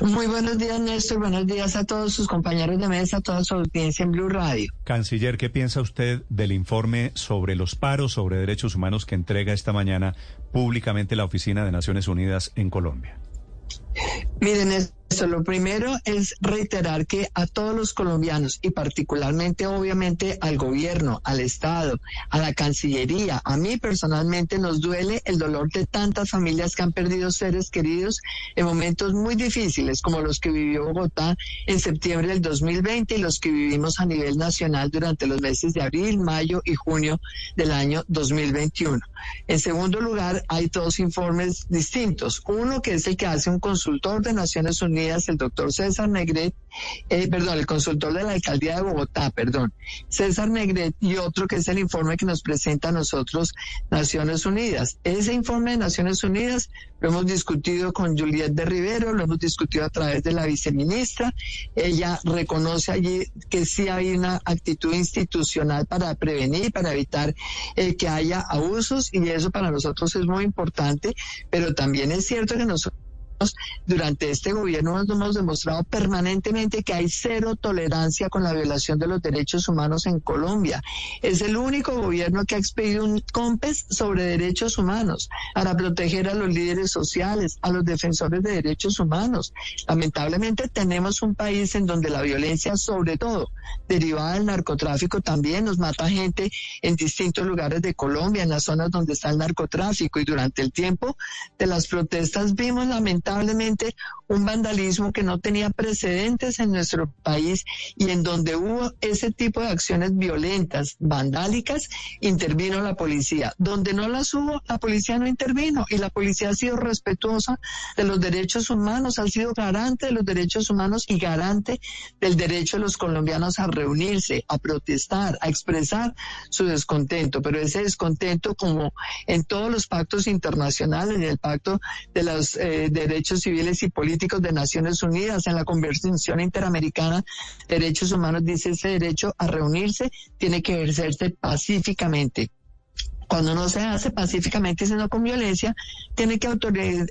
Muy buenos días, Néstor. Buenos días a todos sus compañeros de mesa, a toda su audiencia en Blue Radio. Canciller, ¿qué piensa usted del informe sobre los paros sobre derechos humanos que entrega esta mañana públicamente la Oficina de Naciones Unidas en Colombia? Miren, lo primero es reiterar que a todos los colombianos y particularmente, obviamente, al gobierno, al Estado, a la Cancillería, a mí personalmente nos duele el dolor de tantas familias que han perdido seres queridos en momentos muy difíciles, como los que vivió Bogotá en septiembre del 2020 y los que vivimos a nivel nacional durante los meses de abril, mayo y junio del año 2021. En segundo lugar, hay dos informes distintos. Uno que es el que hace un consultor de Naciones Unidas, el doctor César Negret, eh, perdón, el consultor de la alcaldía de Bogotá, perdón, César Negret, y otro que es el informe que nos presenta a nosotros Naciones Unidas. Ese informe de Naciones Unidas lo hemos discutido con Juliette de Rivero, lo hemos discutido a través de la viceministra. Ella reconoce allí que sí hay una actitud institucional para prevenir, para evitar eh, que haya abusos, y eso para nosotros es muy importante, pero también es cierto que nosotros durante este gobierno nos hemos demostrado permanentemente que hay cero tolerancia con la violación de los derechos humanos en Colombia. Es el único gobierno que ha expedido un COMPES sobre derechos humanos para proteger a los líderes sociales, a los defensores de derechos humanos. Lamentablemente tenemos un país en donde la violencia, sobre todo derivada del narcotráfico, también nos mata gente en distintos lugares de Colombia, en las zonas donde está el narcotráfico. Y durante el tiempo de las protestas vimos lamentablemente lamentablemente un vandalismo que no tenía precedentes en nuestro país y en donde hubo ese tipo de acciones violentas, vandálicas, intervino la policía. Donde no las hubo, la policía no intervino y la policía ha sido respetuosa de los derechos humanos, ha sido garante de los derechos humanos y garante del derecho de los colombianos a reunirse, a protestar, a expresar su descontento. Pero ese descontento, como en todos los pactos internacionales, en el pacto de los eh, derechos civiles y políticos de Naciones Unidas, en la Convención Interamericana de Derechos Humanos, dice ese derecho a reunirse tiene que ejercerse pacíficamente. Cuando no se hace pacíficamente y sino con violencia, tiene que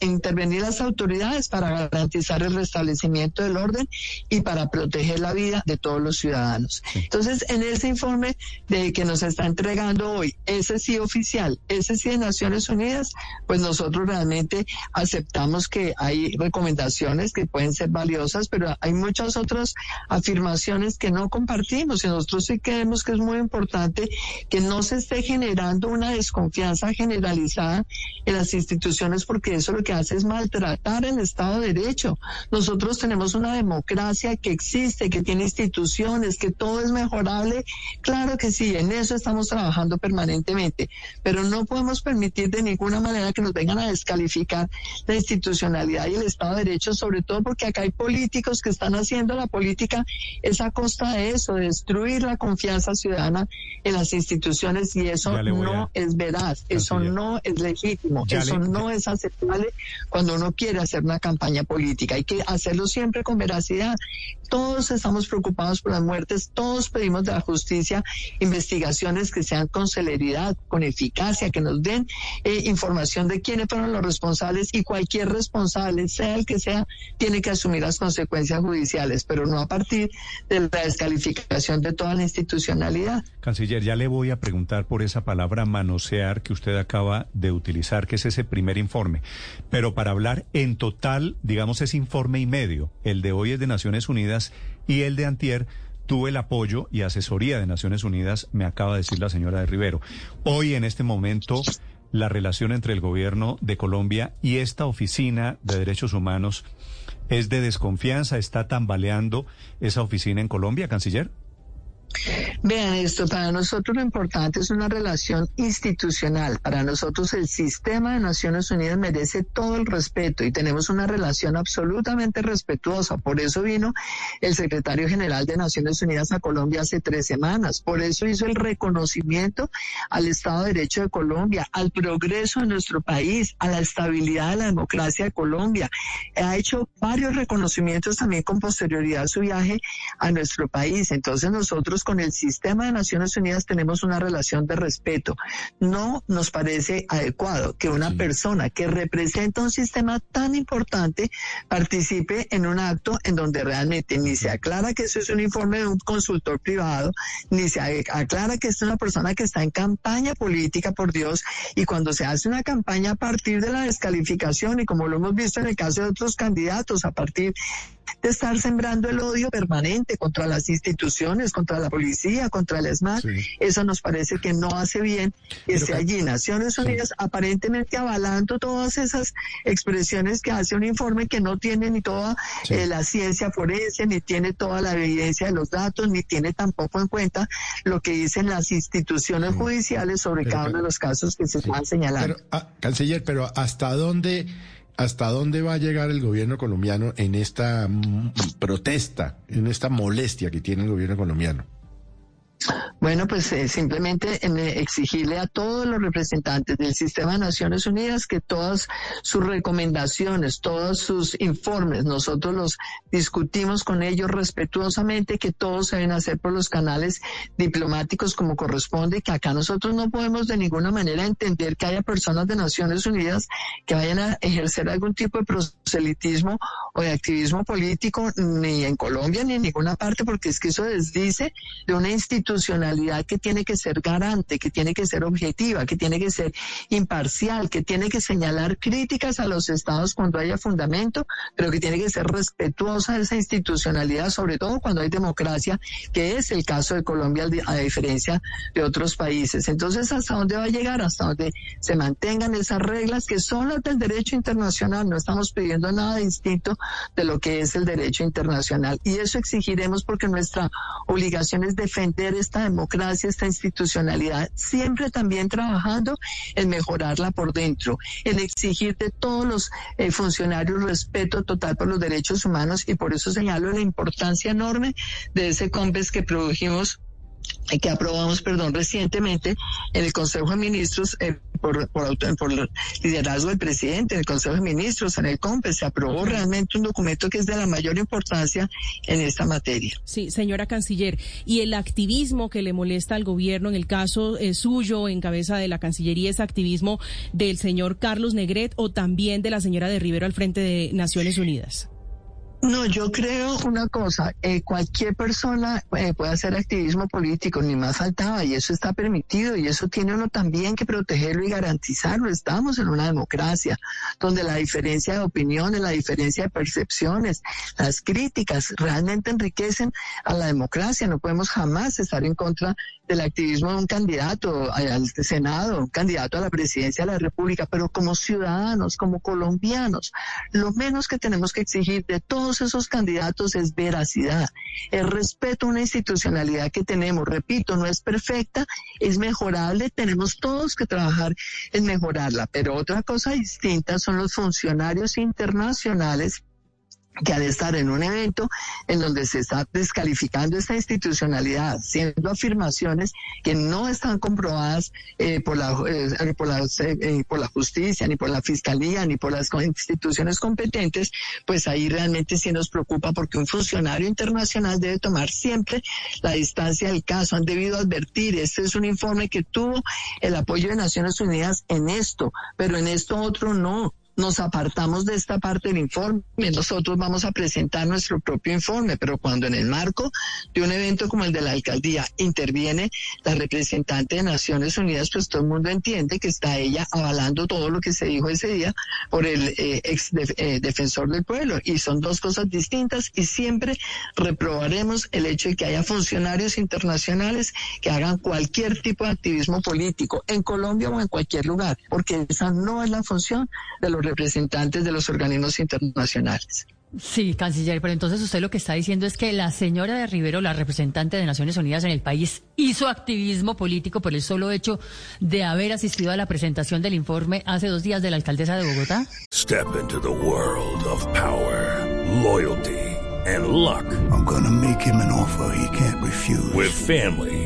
intervenir las autoridades para garantizar el restablecimiento del orden y para proteger la vida de todos los ciudadanos. Entonces, en ese informe de que nos está entregando hoy, ese sí oficial, ese sí de Naciones Unidas, pues nosotros realmente aceptamos que hay recomendaciones que pueden ser valiosas, pero hay muchas otras afirmaciones que no compartimos y nosotros sí creemos que es muy importante que no se esté generando una desconfianza generalizada en las instituciones porque eso lo que hace es maltratar el Estado de Derecho. Nosotros tenemos una democracia que existe, que tiene instituciones, que todo es mejorable. Claro que sí, en eso estamos trabajando permanentemente, pero no podemos permitir de ninguna manera que nos vengan a descalificar la institucionalidad y el Estado de Derecho, sobre todo porque acá hay políticos que están haciendo la política es a costa de eso, de destruir la confianza ciudadana en las instituciones y eso no es veraz, eso no es legítimo, eso no es aceptable cuando uno quiere hacer una campaña política. Hay que hacerlo siempre con veracidad. Todos estamos preocupados por las muertes, todos pedimos de la justicia investigaciones que sean con celeridad, con eficacia, que nos den eh, información de quiénes fueron los responsables y cualquier responsable, sea el que sea, tiene que asumir las consecuencias judiciales, pero no a partir de la descalificación de toda la institucionalidad. Canciller, ya le voy a preguntar por esa palabra manosear que usted acaba de utilizar, que es ese primer informe. Pero para hablar en total, digamos, ese informe y medio, el de hoy es de Naciones Unidas y el de Antier, tuve el apoyo y asesoría de Naciones Unidas, me acaba de decir la señora de Rivero. Hoy, en este momento, la relación entre el gobierno de Colombia y esta oficina de derechos humanos es de desconfianza, está tambaleando esa oficina en Colombia, canciller. Vean esto, para nosotros lo importante es una relación institucional. Para nosotros el sistema de Naciones Unidas merece todo el respeto y tenemos una relación absolutamente respetuosa. Por eso vino el secretario general de Naciones Unidas a Colombia hace tres semanas. Por eso hizo el reconocimiento al Estado de Derecho de Colombia, al progreso de nuestro país, a la estabilidad de la democracia de Colombia. Ha hecho varios reconocimientos también con posterioridad a su viaje a nuestro país. Entonces nosotros con el sistema de Naciones Unidas tenemos una relación de respeto. No nos parece adecuado que una persona que representa un sistema tan importante participe en un acto en donde realmente ni se aclara que eso es un informe de un consultor privado, ni se aclara que es una persona que está en campaña política, por Dios, y cuando se hace una campaña a partir de la descalificación y como lo hemos visto en el caso de otros candidatos, a partir de estar sembrando el odio permanente contra las instituciones, contra la policía, contra el ESMAD. Eso nos parece que no hace bien que esté allí Naciones Unidas aparentemente avalando todas esas expresiones que hace un informe que no tiene ni toda eh, la ciencia forense, ni tiene toda la evidencia de los datos, ni tiene tampoco en cuenta lo que dicen las instituciones judiciales sobre cada uno de los casos que se están señalando. Ah, canciller, pero ¿hasta dónde ¿Hasta dónde va a llegar el gobierno colombiano en esta protesta, en esta molestia que tiene el gobierno colombiano? Bueno, pues eh, simplemente eh, exigirle a todos los representantes del sistema de Naciones Unidas que todas sus recomendaciones, todos sus informes, nosotros los discutimos con ellos respetuosamente, que todos se deben hacer por los canales diplomáticos como corresponde, que acá nosotros no podemos de ninguna manera entender que haya personas de Naciones Unidas que vayan a ejercer algún tipo de proselitismo o de activismo político, ni en Colombia ni en ninguna parte, porque es que eso desdice de una institución institucionalidad que tiene que ser garante, que tiene que ser objetiva, que tiene que ser imparcial, que tiene que señalar críticas a los estados cuando haya fundamento, pero que tiene que ser respetuosa de esa institucionalidad, sobre todo cuando hay democracia, que es el caso de Colombia a diferencia de otros países. Entonces, ¿hasta dónde va a llegar? Hasta donde se mantengan esas reglas que son las del derecho internacional. No estamos pidiendo nada distinto de lo que es el derecho internacional. Y eso exigiremos porque nuestra obligación es defender esta democracia, esta institucionalidad, siempre también trabajando en mejorarla por dentro, en exigir de todos los eh, funcionarios respeto total por los derechos humanos y por eso señalo la importancia enorme de ese COMPES que produjimos que aprobamos, perdón, recientemente en el Consejo de Ministros eh, por, por, por, liderazgo del presidente, en el Consejo de Ministros, en el COMPE, se aprobó realmente un documento que es de la mayor importancia en esta materia. Sí, señora canciller, y el activismo que le molesta al gobierno, en el caso eh, suyo, en cabeza de la Cancillería, es activismo del señor Carlos Negret o también de la señora de Rivero al frente de Naciones Unidas. No, yo creo una cosa, eh, cualquier persona eh, puede hacer activismo político, ni más faltaba, y eso está permitido, y eso tiene uno también que protegerlo y garantizarlo. Estamos en una democracia donde la diferencia de opiniones, la diferencia de percepciones, las críticas realmente enriquecen a la democracia. No podemos jamás estar en contra del activismo de un candidato al Senado, un candidato a la presidencia de la República, pero como ciudadanos, como colombianos, lo menos que tenemos que exigir de todos esos candidatos es veracidad, el respeto a una institucionalidad que tenemos. Repito, no es perfecta, es mejorable, tenemos todos que trabajar en mejorarla, pero otra cosa distinta son los funcionarios internacionales que al estar en un evento en donde se está descalificando esta institucionalidad, siendo afirmaciones que no están comprobadas eh, por, la, eh, por, eh, por la justicia, ni por la fiscalía, ni por las instituciones competentes, pues ahí realmente sí nos preocupa porque un funcionario internacional debe tomar siempre la distancia del caso. Han debido advertir, este es un informe que tuvo el apoyo de Naciones Unidas en esto, pero en esto otro no nos apartamos de esta parte del informe. Nosotros vamos a presentar nuestro propio informe, pero cuando en el marco de un evento como el de la alcaldía interviene la representante de Naciones Unidas, pues todo el mundo entiende que está ella avalando todo lo que se dijo ese día por el eh, ex eh, defensor del pueblo. Y son dos cosas distintas y siempre reprobaremos el hecho de que haya funcionarios internacionales que hagan cualquier tipo de activismo político en Colombia o en cualquier lugar, porque esa no es la función de los representantes de los organismos internacionales. Sí, canciller, pero entonces usted lo que está diciendo es que la señora de Rivero, la representante de Naciones Unidas en el país, hizo activismo político por el solo hecho de haber asistido a la presentación del informe hace dos días de la alcaldesa de Bogotá. Step into the world of power, loyalty, and luck. I'm gonna make him an offer he can't refuse. With family,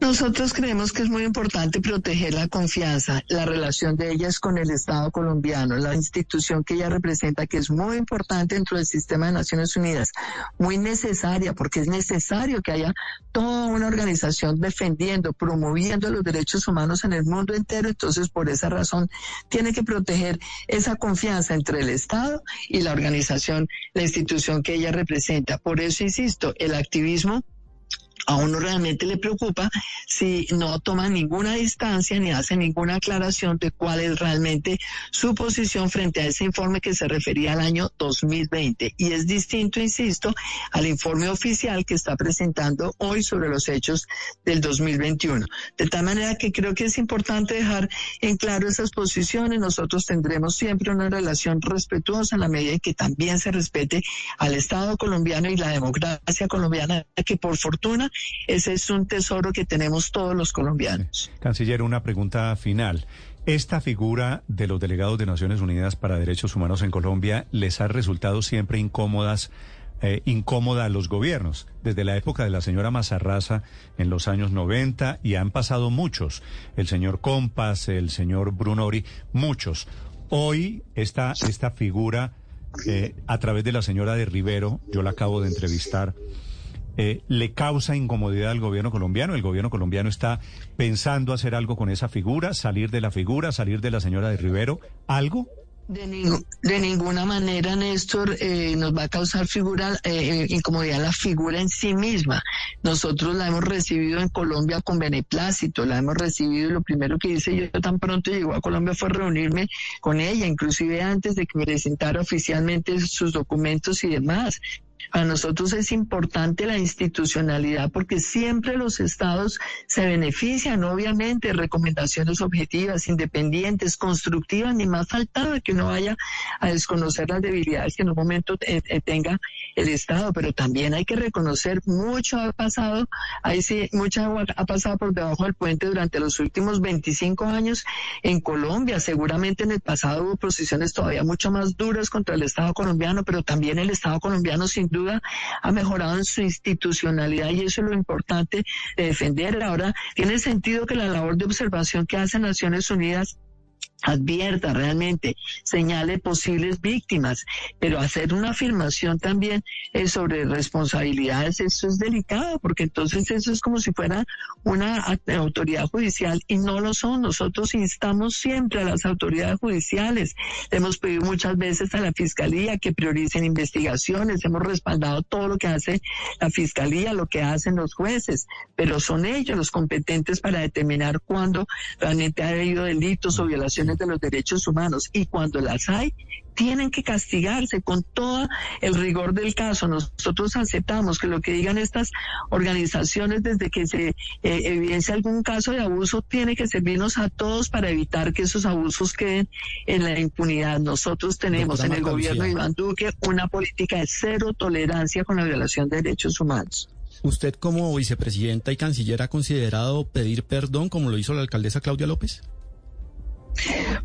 Nosotros creemos que es muy importante proteger la confianza, la relación de ellas con el Estado colombiano, la institución que ella representa, que es muy importante dentro del sistema de Naciones Unidas, muy necesaria, porque es necesario que haya toda una organización defendiendo, promoviendo los derechos humanos en el mundo entero. Entonces, por esa razón, tiene que proteger esa confianza entre el Estado y la organización, la institución que ella representa. Por eso, insisto, el activismo a uno realmente le preocupa si no toma ninguna distancia ni hace ninguna aclaración de cuál es realmente su posición frente a ese informe que se refería al año 2020. Y es distinto, insisto, al informe oficial que está presentando hoy sobre los hechos del 2021. De tal manera que creo que es importante dejar en claro esas posiciones. Nosotros tendremos siempre una relación respetuosa en la medida en que también se respete al Estado colombiano y la democracia colombiana, que por fortuna ese es un tesoro que tenemos todos los colombianos. Canciller, una pregunta final. ¿Esta figura de los delegados de Naciones Unidas para Derechos Humanos en Colombia les ha resultado siempre incómodas? Eh, incómoda a los gobiernos, desde la época de la señora Mazarraza en los años 90 y han pasado muchos, el señor Compas, el señor Brunori, muchos. Hoy esta, esta figura, eh, a través de la señora de Rivero, yo la acabo de entrevistar, eh, le causa incomodidad al gobierno colombiano. El gobierno colombiano está pensando hacer algo con esa figura, salir de la figura, salir de la señora de Rivero. ¿Algo? De, de ninguna manera, Néstor, eh, nos va a causar figura, eh, incomodidad la figura en sí misma. Nosotros la hemos recibido en Colombia con beneplácito, la hemos recibido y lo primero que hice yo tan pronto llegó a Colombia fue reunirme con ella, inclusive antes de que presentara oficialmente sus documentos y demás. A nosotros es importante la institucionalidad porque siempre los estados se benefician, obviamente, de recomendaciones objetivas, independientes, constructivas, ni más faltaba que uno vaya a desconocer las debilidades que en un momento eh, tenga el Estado, pero también hay que reconocer mucho ha pasado, ahí sí, mucha agua ha pasado por debajo del puente durante los últimos 25 años en Colombia. Seguramente en el pasado hubo posiciones todavía mucho más duras contra el Estado colombiano, pero también el Estado colombiano sin duda ha mejorado en su institucionalidad y eso es lo importante de defender. Ahora, tiene sentido que la labor de observación que hace Naciones Unidas advierta realmente, señale posibles víctimas, pero hacer una afirmación también eh, sobre responsabilidades, eso es delicado, porque entonces eso es como si fuera una autoridad judicial y no lo son. Nosotros instamos siempre a las autoridades judiciales, hemos pedido muchas veces a la Fiscalía que prioricen investigaciones, hemos respaldado todo lo que hace la Fiscalía, lo que hacen los jueces, pero son ellos los competentes para determinar cuándo realmente ha habido delitos o violaciones de los derechos humanos y cuando las hay, tienen que castigarse con todo el rigor del caso. Nosotros aceptamos que lo que digan estas organizaciones desde que se eh, evidencia algún caso de abuso tiene que servirnos a todos para evitar que esos abusos queden en la impunidad. Nosotros tenemos en el gobierno de Iván Duque una política de cero tolerancia con la violación de derechos humanos. ¿Usted como vicepresidenta y canciller ha considerado pedir perdón como lo hizo la alcaldesa Claudia López?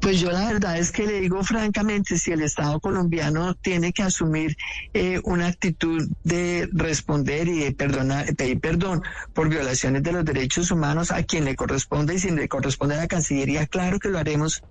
Pues yo la verdad es que le digo francamente, si el Estado colombiano tiene que asumir eh, una actitud de responder y de pedir perdón por violaciones de los derechos humanos a quien le corresponde y si le corresponde a la Cancillería, claro que lo haremos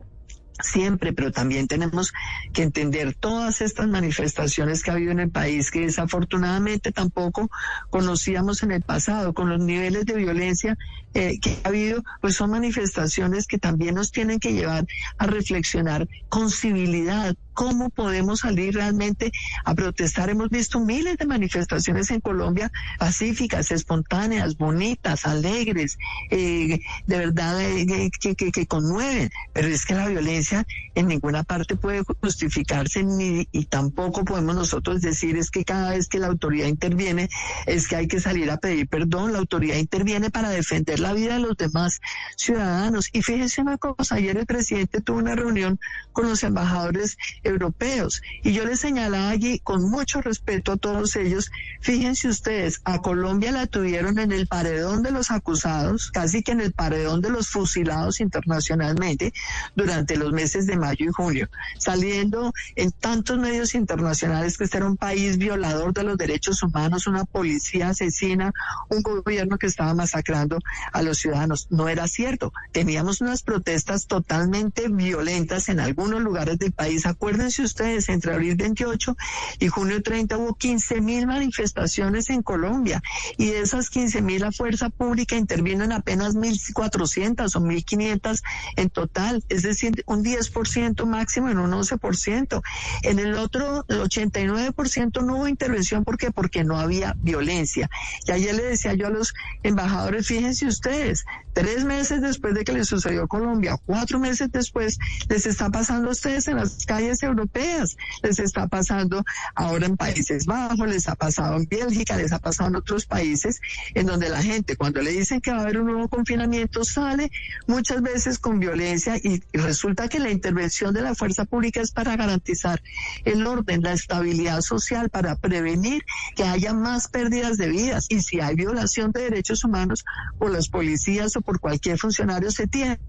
siempre, pero también tenemos que entender todas estas manifestaciones que ha habido en el país, que desafortunadamente tampoco conocíamos en el pasado, con los niveles de violencia eh, que ha habido, pues son manifestaciones que también nos tienen que llevar a reflexionar con civilidad, cómo podemos salir realmente a protestar. Hemos visto miles de manifestaciones en Colombia pacíficas, espontáneas, bonitas, alegres, eh, de verdad eh, que, conmueven, pero es que la violencia en ninguna parte puede justificarse ni, y tampoco podemos nosotros decir es que cada vez que la autoridad interviene es que hay que salir a pedir perdón. La autoridad interviene para defender la vida de los demás ciudadanos. Y fíjense una cosa, ayer el presidente tuvo una reunión con los embajadores europeos y yo les señalaba allí con mucho respeto a todos ellos, fíjense ustedes, a Colombia la tuvieron en el paredón de los acusados, casi que en el paredón de los fusilados internacionalmente durante los meses de mayo y junio, saliendo en tantos medios internacionales que este era un país violador de los derechos humanos, una policía asesina, un gobierno que estaba masacrando a los ciudadanos. No era cierto. Teníamos unas protestas totalmente violentas en algunos lugares del país. Acuérdense ustedes, entre abril 28 y junio 30 hubo 15 mil manifestaciones en Colombia y de esas 15 mil la fuerza pública intervino en apenas 1.400 o 1.500 en total, es decir, un 10% máximo en un 11%. En el otro, el 89% no hubo intervención. ¿Por qué? Porque no había violencia. Y ayer le decía yo a los embajadores, fíjense ustedes, tres meses después de que les sucedió Colombia, cuatro meses después, les está pasando a ustedes en las calles europeas, les está pasando ahora en Países Bajos, les ha pasado en Bélgica, les ha pasado en otros países, en donde la gente cuando le dicen que va a haber un nuevo confinamiento sale muchas veces con violencia y resulta que la intervención de la fuerza pública es para garantizar el orden, la estabilidad social, para prevenir que haya más pérdidas de vidas. Y si hay violación de derechos humanos por las policías o por cualquier funcionario se tiene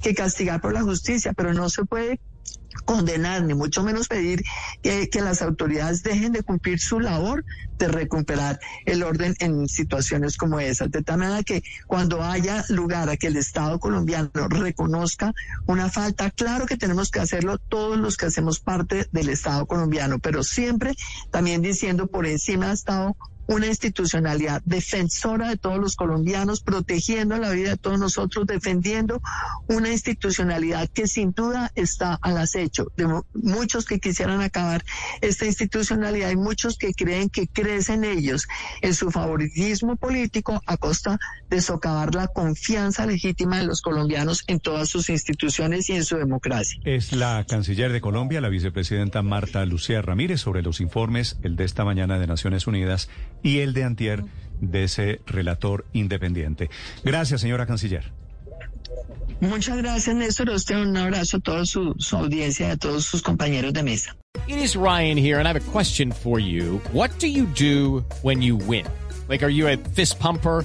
que castigar por la justicia, pero no se puede condenar, ni mucho menos pedir que, que, las autoridades dejen de cumplir su labor de recuperar el orden en situaciones como esas. De tal manera que cuando haya lugar a que el Estado colombiano reconozca una falta, claro que tenemos que hacerlo todos los que hacemos parte del Estado colombiano, pero siempre también diciendo por encima del Estado una institucionalidad defensora de todos los colombianos, protegiendo la vida de todos nosotros, defendiendo una institucionalidad que sin duda está al acecho de muchos que quisieran acabar esta institucionalidad y muchos que creen que crecen ellos en su favoritismo político a costa de socavar la confianza legítima de los colombianos en todas sus instituciones y en su democracia. Es la canciller de Colombia, la vicepresidenta Marta Lucía Ramírez, sobre los informes, el de esta mañana de Naciones Unidas y el de antier de ese relator independiente. Gracias, señora canciller. Muchas gracias, Néstor. Usted un abrazo a toda su, su audiencia y a todos sus compañeros de mesa. It is Ryan here, and I have a question for you. What do you do when you win? Like, are you a fist pumper?